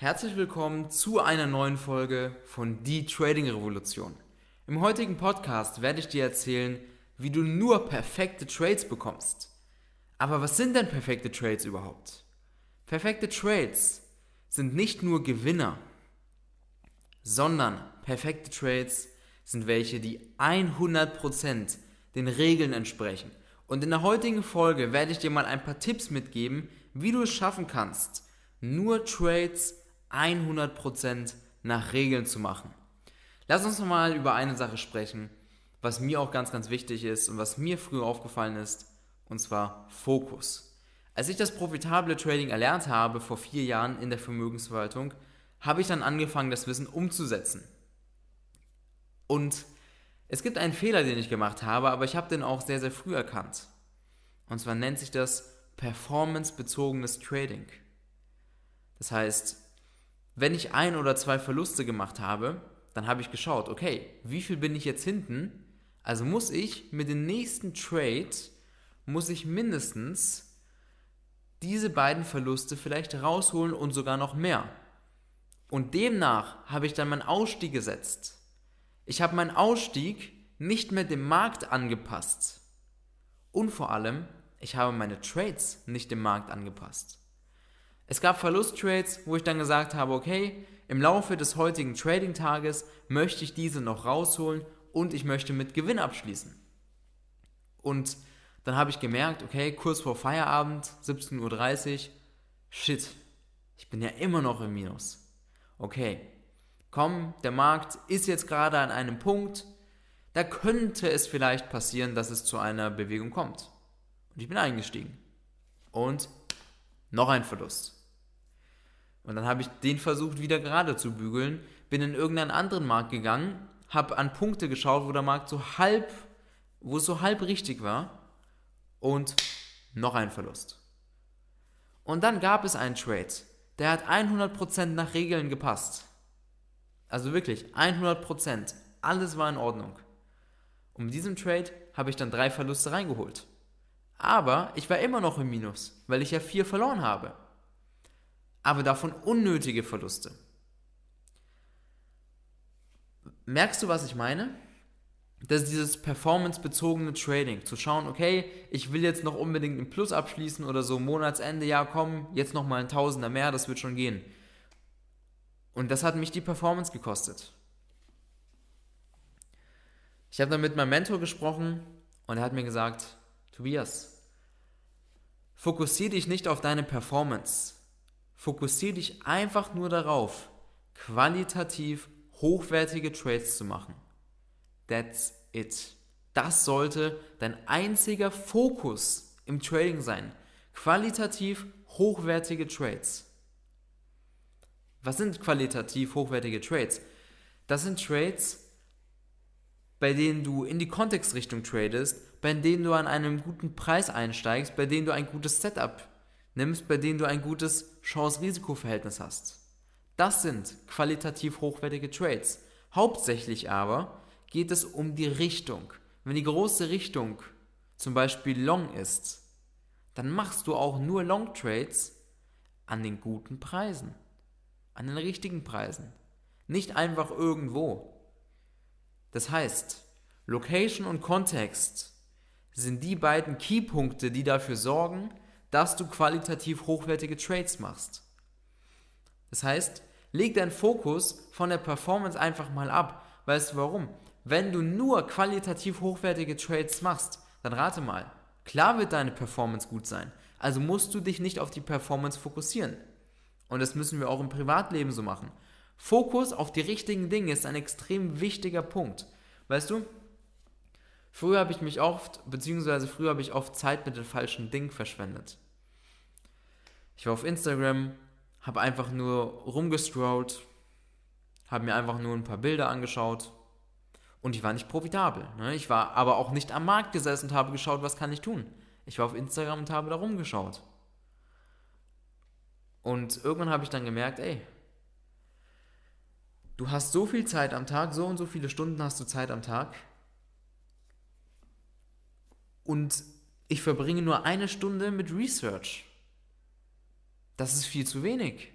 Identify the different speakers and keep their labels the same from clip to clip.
Speaker 1: Herzlich willkommen zu einer neuen Folge von Die Trading Revolution. Im heutigen Podcast werde ich dir erzählen, wie du nur perfekte Trades bekommst. Aber was sind denn perfekte Trades überhaupt? Perfekte Trades sind nicht nur Gewinner, sondern perfekte Trades sind welche, die 100% den Regeln entsprechen. Und in der heutigen Folge werde ich dir mal ein paar Tipps mitgeben, wie du es schaffen kannst, nur Trades 100% nach Regeln zu machen. Lass uns nochmal über eine Sache sprechen, was mir auch ganz, ganz wichtig ist und was mir früher aufgefallen ist, und zwar Fokus. Als ich das profitable Trading erlernt habe vor vier Jahren in der Vermögensverwaltung, habe ich dann angefangen, das Wissen umzusetzen. Und es gibt einen Fehler, den ich gemacht habe, aber ich habe den auch sehr, sehr früh erkannt. Und zwar nennt sich das performance-bezogenes Trading. Das heißt, wenn ich ein oder zwei Verluste gemacht habe, dann habe ich geschaut, okay, wie viel bin ich jetzt hinten? Also muss ich mit dem nächsten Trade, muss ich mindestens diese beiden Verluste vielleicht rausholen und sogar noch mehr. Und demnach habe ich dann meinen Ausstieg gesetzt. Ich habe meinen Ausstieg nicht mehr dem Markt angepasst. Und vor allem, ich habe meine Trades nicht dem Markt angepasst. Es gab Verlusttrades, wo ich dann gesagt habe, okay, im Laufe des heutigen Trading-Tages möchte ich diese noch rausholen und ich möchte mit Gewinn abschließen. Und dann habe ich gemerkt, okay, kurz vor Feierabend, 17.30 Uhr, shit, ich bin ja immer noch im Minus. Okay, komm, der Markt ist jetzt gerade an einem Punkt, da könnte es vielleicht passieren, dass es zu einer Bewegung kommt. Und ich bin eingestiegen. Und noch ein Verlust. Und dann habe ich den versucht wieder gerade zu bügeln, bin in irgendeinen anderen Markt gegangen, habe an Punkte geschaut, wo der Markt so halb, wo es so halb richtig war und noch ein Verlust. Und dann gab es einen Trade, der hat 100% nach Regeln gepasst. Also wirklich 100%. Alles war in Ordnung. Und mit diesem Trade habe ich dann drei Verluste reingeholt. Aber ich war immer noch im Minus, weil ich ja vier verloren habe aber davon unnötige Verluste. Merkst du, was ich meine? Das ist dieses performance-bezogene Trading. Zu schauen, okay, ich will jetzt noch unbedingt einen Plus abschließen oder so, Monatsende, ja komm, jetzt nochmal ein Tausender mehr, das wird schon gehen. Und das hat mich die Performance gekostet. Ich habe dann mit meinem Mentor gesprochen und er hat mir gesagt, Tobias, fokussiere dich nicht auf deine Performance, Fokussiere dich einfach nur darauf, qualitativ hochwertige Trades zu machen. That's it. Das sollte dein einziger Fokus im Trading sein. Qualitativ hochwertige Trades. Was sind qualitativ hochwertige Trades? Das sind Trades, bei denen du in die Kontextrichtung tradest, bei denen du an einem guten Preis einsteigst, bei denen du ein gutes Setup nimmst, bei denen du ein gutes Chance-Risiko-Verhältnis hast. Das sind qualitativ hochwertige Trades. Hauptsächlich aber geht es um die Richtung. Wenn die große Richtung zum Beispiel Long ist, dann machst du auch nur Long Trades an den guten Preisen, an den richtigen Preisen, nicht einfach irgendwo. Das heißt, Location und Kontext sind die beiden Keypunkte, die dafür sorgen, dass du qualitativ hochwertige Trades machst. Das heißt, leg deinen Fokus von der Performance einfach mal ab. Weißt du warum? Wenn du nur qualitativ hochwertige Trades machst, dann rate mal, klar wird deine Performance gut sein. Also musst du dich nicht auf die Performance fokussieren. Und das müssen wir auch im Privatleben so machen. Fokus auf die richtigen Dinge ist ein extrem wichtiger Punkt. Weißt du, Früher habe ich mich oft, beziehungsweise früher habe ich oft Zeit mit den falschen Dingen verschwendet. Ich war auf Instagram, habe einfach nur rumgestrollt, habe mir einfach nur ein paar Bilder angeschaut und ich war nicht profitabel. Ne? Ich war aber auch nicht am Markt gesessen und habe geschaut, was kann ich tun. Ich war auf Instagram und habe da rumgeschaut. Und irgendwann habe ich dann gemerkt, ey, du hast so viel Zeit am Tag, so und so viele Stunden hast du Zeit am Tag und ich verbringe nur eine Stunde mit Research. Das ist viel zu wenig.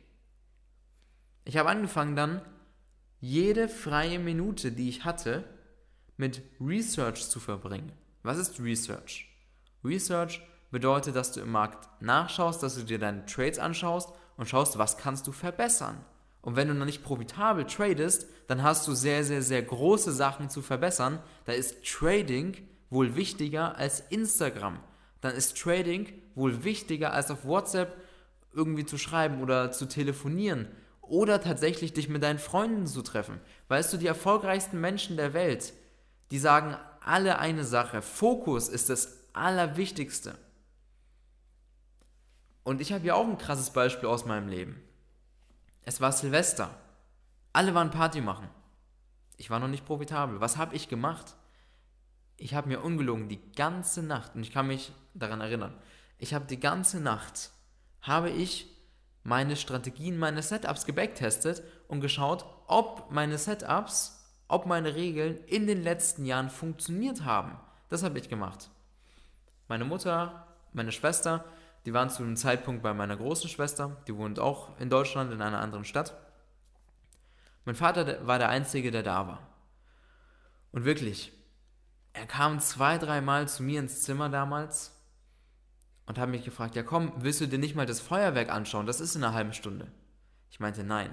Speaker 1: Ich habe angefangen dann, jede freie Minute, die ich hatte, mit Research zu verbringen. Was ist Research? Research bedeutet, dass du im Markt nachschaust, dass du dir deine Trades anschaust und schaust, was kannst du verbessern. Und wenn du noch nicht profitabel tradest, dann hast du sehr, sehr, sehr große Sachen zu verbessern. Da ist Trading wohl wichtiger als Instagram. Dann ist Trading wohl wichtiger als auf WhatsApp irgendwie zu schreiben oder zu telefonieren oder tatsächlich dich mit deinen Freunden zu treffen. Weißt du, die erfolgreichsten Menschen der Welt, die sagen alle eine Sache. Fokus ist das Allerwichtigste. Und ich habe ja auch ein krasses Beispiel aus meinem Leben. Es war Silvester. Alle waren Party machen. Ich war noch nicht profitabel. Was habe ich gemacht? Ich habe mir ungelogen die ganze Nacht, und ich kann mich daran erinnern, ich habe die ganze Nacht, habe ich meine Strategien, meine Setups gebacktestet und geschaut, ob meine Setups, ob meine Regeln in den letzten Jahren funktioniert haben. Das habe ich gemacht. Meine Mutter, meine Schwester, die waren zu einem Zeitpunkt bei meiner großen Schwester, die wohnt auch in Deutschland in einer anderen Stadt. Mein Vater war der Einzige, der da war. Und wirklich, er kam zwei, dreimal zu mir ins Zimmer damals und hat mich gefragt, ja komm, willst du dir nicht mal das Feuerwerk anschauen? Das ist in einer halben Stunde. Ich meinte, nein.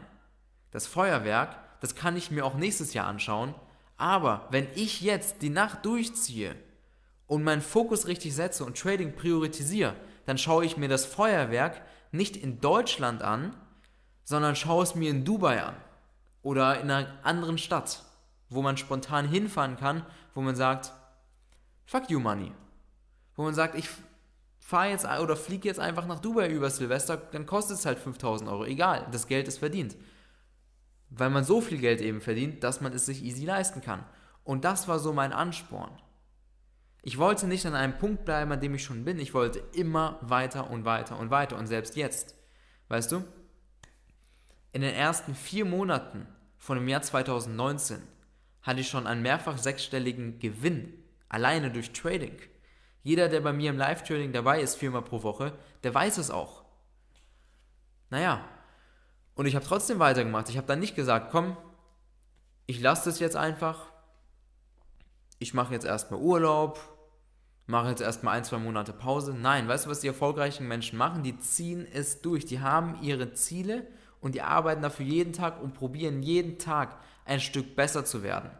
Speaker 1: Das Feuerwerk, das kann ich mir auch nächstes Jahr anschauen, aber wenn ich jetzt die Nacht durchziehe und meinen Fokus richtig setze und Trading priorisiere, dann schaue ich mir das Feuerwerk nicht in Deutschland an, sondern schaue es mir in Dubai an oder in einer anderen Stadt, wo man spontan hinfahren kann, wo man sagt, fuck you money. Wo man sagt, ich fahre jetzt oder fliege jetzt einfach nach Dubai über Silvester, dann kostet es halt 5000 Euro. Egal, das Geld ist verdient. Weil man so viel Geld eben verdient, dass man es sich easy leisten kann. Und das war so mein Ansporn. Ich wollte nicht an einem Punkt bleiben, an dem ich schon bin. Ich wollte immer weiter und weiter und weiter. Und selbst jetzt, weißt du, in den ersten vier Monaten von dem Jahr 2019 hatte ich schon einen mehrfach sechsstelligen Gewinn, alleine durch Trading. Jeder, der bei mir im Live-Trading dabei ist, viermal pro Woche, der weiß es auch. Naja, und ich habe trotzdem weitergemacht. Ich habe dann nicht gesagt, komm, ich lasse das jetzt einfach. Ich mache jetzt erstmal Urlaub, mache jetzt erstmal ein, zwei Monate Pause. Nein, weißt du, was die erfolgreichen Menschen machen? Die ziehen es durch. Die haben ihre Ziele und die arbeiten dafür jeden Tag und probieren jeden Tag ein Stück besser zu werden.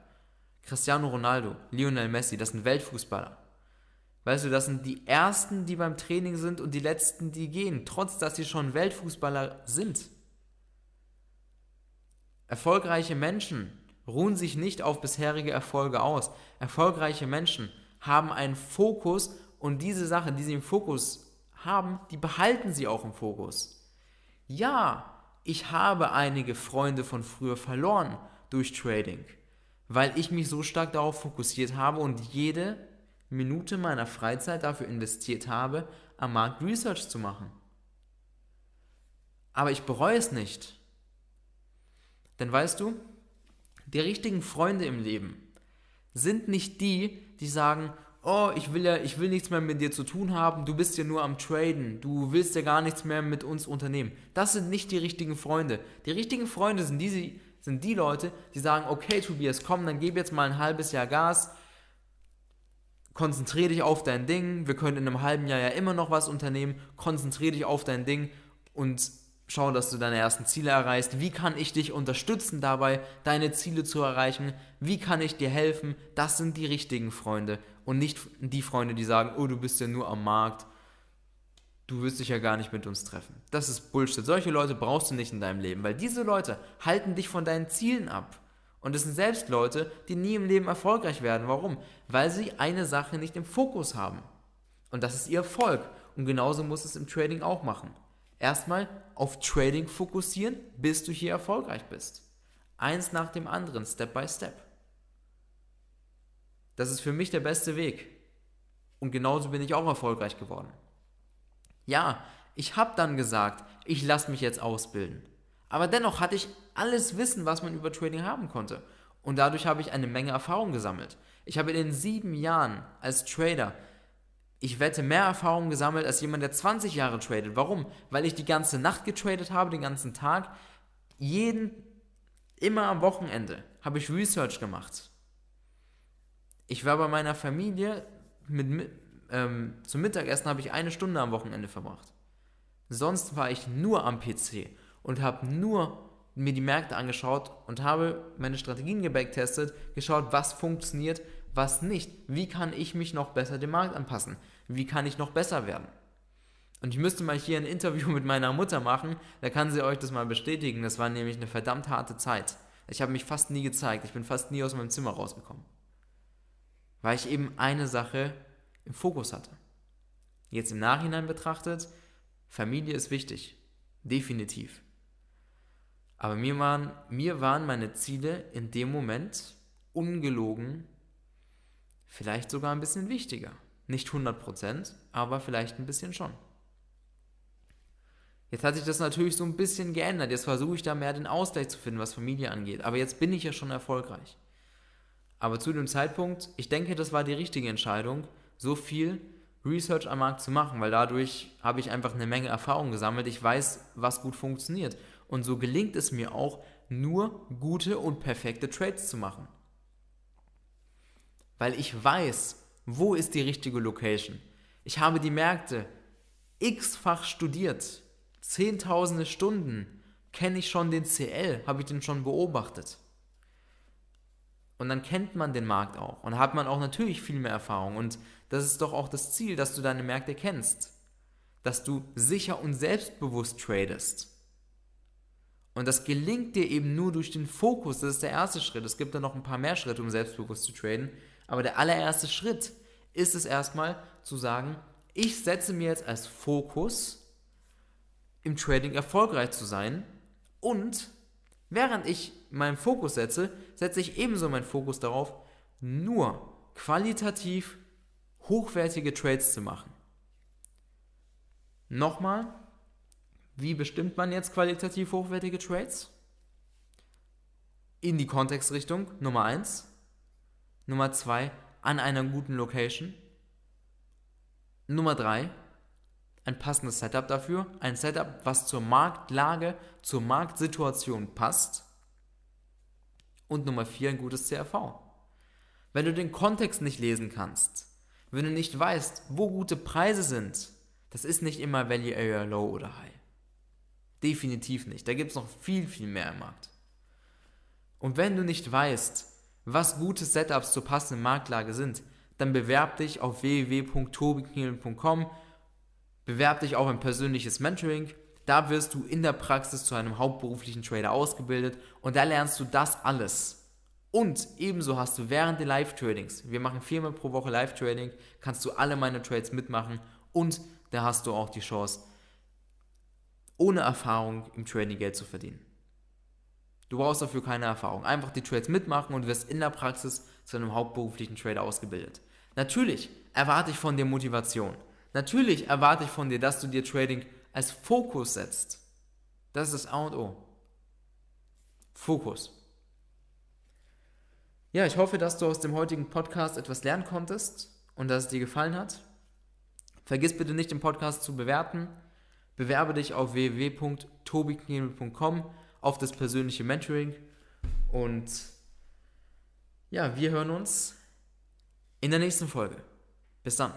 Speaker 1: Cristiano Ronaldo, Lionel Messi, das sind Weltfußballer. Weißt du, das sind die Ersten, die beim Training sind und die Letzten, die gehen, trotz dass sie schon Weltfußballer sind. Erfolgreiche Menschen ruhen sich nicht auf bisherige Erfolge aus. Erfolgreiche Menschen haben einen Fokus und diese Sache, die sie im Fokus haben, die behalten sie auch im Fokus. Ja, ich habe einige Freunde von früher verloren durch Trading, weil ich mich so stark darauf fokussiert habe und jede Minute meiner Freizeit dafür investiert habe, am Markt Research zu machen. Aber ich bereue es nicht. Denn weißt du, die richtigen Freunde im Leben sind nicht die, die sagen, oh, ich will ja, ich will nichts mehr mit dir zu tun haben, du bist ja nur am Traden, du willst ja gar nichts mehr mit uns unternehmen. Das sind nicht die richtigen Freunde. Die richtigen Freunde sind die, sind die Leute, die sagen, okay, Tobias, komm, dann gib jetzt mal ein halbes Jahr Gas, konzentriere dich auf dein Ding, wir können in einem halben Jahr ja immer noch was unternehmen, konzentriere dich auf dein Ding und schau, dass du deine ersten Ziele erreichst. Wie kann ich dich unterstützen dabei, deine Ziele zu erreichen? Wie kann ich dir helfen? Das sind die richtigen Freunde und nicht die Freunde, die sagen, oh, du bist ja nur am Markt, du wirst dich ja gar nicht mit uns treffen. Das ist Bullshit. Solche Leute brauchst du nicht in deinem Leben, weil diese Leute halten dich von deinen Zielen ab. Und es sind selbst Leute, die nie im Leben erfolgreich werden. Warum? Weil sie eine Sache nicht im Fokus haben. Und das ist ihr Erfolg. Und genauso muss es im Trading auch machen. Erstmal auf Trading fokussieren, bis du hier erfolgreich bist. Eins nach dem anderen, Step by Step. Das ist für mich der beste Weg. Und genauso bin ich auch erfolgreich geworden. Ja, ich habe dann gesagt, ich lasse mich jetzt ausbilden. Aber dennoch hatte ich alles Wissen, was man über Trading haben konnte. Und dadurch habe ich eine Menge Erfahrung gesammelt. Ich habe in den sieben Jahren als Trader, ich wette, mehr Erfahrung gesammelt als jemand, der 20 Jahre tradet. Warum? Weil ich die ganze Nacht getradet habe, den ganzen Tag. jeden, immer am Wochenende, habe ich Research gemacht. Ich war bei meiner Familie, mit, ähm, zum Mittagessen habe ich eine Stunde am Wochenende verbracht. Sonst war ich nur am PC und habe nur mir die Märkte angeschaut und habe meine Strategien gebacktestet, geschaut, was funktioniert, was nicht. Wie kann ich mich noch besser dem Markt anpassen? Wie kann ich noch besser werden? Und ich müsste mal hier ein Interview mit meiner Mutter machen, da kann sie euch das mal bestätigen. Das war nämlich eine verdammt harte Zeit. Ich habe mich fast nie gezeigt, ich bin fast nie aus meinem Zimmer rausgekommen. Weil ich eben eine Sache im Fokus hatte. Jetzt im Nachhinein betrachtet, Familie ist wichtig. Definitiv. Aber mir waren, mir waren meine Ziele in dem Moment ungelogen vielleicht sogar ein bisschen wichtiger. Nicht 100%, aber vielleicht ein bisschen schon. Jetzt hat sich das natürlich so ein bisschen geändert. Jetzt versuche ich da mehr den Ausgleich zu finden, was Familie angeht. Aber jetzt bin ich ja schon erfolgreich. Aber zu dem Zeitpunkt, ich denke, das war die richtige Entscheidung, so viel Research am Markt zu machen, weil dadurch habe ich einfach eine Menge Erfahrung gesammelt. Ich weiß, was gut funktioniert. Und so gelingt es mir auch, nur gute und perfekte Trades zu machen. Weil ich weiß, wo ist die richtige Location. Ich habe die Märkte x-fach studiert. Zehntausende Stunden kenne ich schon den CL, habe ich den schon beobachtet. Und dann kennt man den Markt auch und hat man auch natürlich viel mehr Erfahrung. Und das ist doch auch das Ziel, dass du deine Märkte kennst. Dass du sicher und selbstbewusst tradest. Und das gelingt dir eben nur durch den Fokus. Das ist der erste Schritt. Es gibt dann noch ein paar mehr Schritte, um selbstbewusst zu traden. Aber der allererste Schritt ist es erstmal zu sagen, ich setze mir jetzt als Fokus, im Trading erfolgreich zu sein. Und während ich meinen Fokus setze, setze ich ebenso meinen Fokus darauf, nur qualitativ hochwertige Trades zu machen. Nochmal, wie bestimmt man jetzt qualitativ hochwertige Trades? In die Kontextrichtung Nummer 1. Nummer 2, an einer guten Location. Nummer 3, ein passendes Setup dafür. Ein Setup, was zur Marktlage, zur Marktsituation passt. Und Nummer 4, ein gutes CRV. Wenn du den Kontext nicht lesen kannst, wenn du nicht weißt, wo gute Preise sind, das ist nicht immer Value Area Low oder High. Definitiv nicht. Da gibt es noch viel, viel mehr im Markt. Und wenn du nicht weißt, was gute Setups zur passenden Marktlage sind, dann bewerb dich auf www.tobiknielen.com, bewerb dich auch ein persönliches Mentoring. Da wirst du in der Praxis zu einem hauptberuflichen Trader ausgebildet und da lernst du das alles. Und ebenso hast du während den Live-Tradings, wir machen viermal pro Woche Live-Trading, kannst du alle meine Trades mitmachen und da hast du auch die Chance, ohne Erfahrung im Trading Geld zu verdienen. Du brauchst dafür keine Erfahrung. Einfach die Trades mitmachen und wirst in der Praxis zu einem hauptberuflichen Trader ausgebildet. Natürlich erwarte ich von dir Motivation. Natürlich erwarte ich von dir, dass du dir Trading als Fokus setzt. Das ist das A und O. Fokus. Ja, ich hoffe, dass du aus dem heutigen Podcast etwas lernen konntest und dass es dir gefallen hat. Vergiss bitte nicht, den Podcast zu bewerten. Bewerbe dich auf www.tobiknebel.com auf das persönliche Mentoring. Und ja, wir hören uns in der nächsten Folge. Bis dann.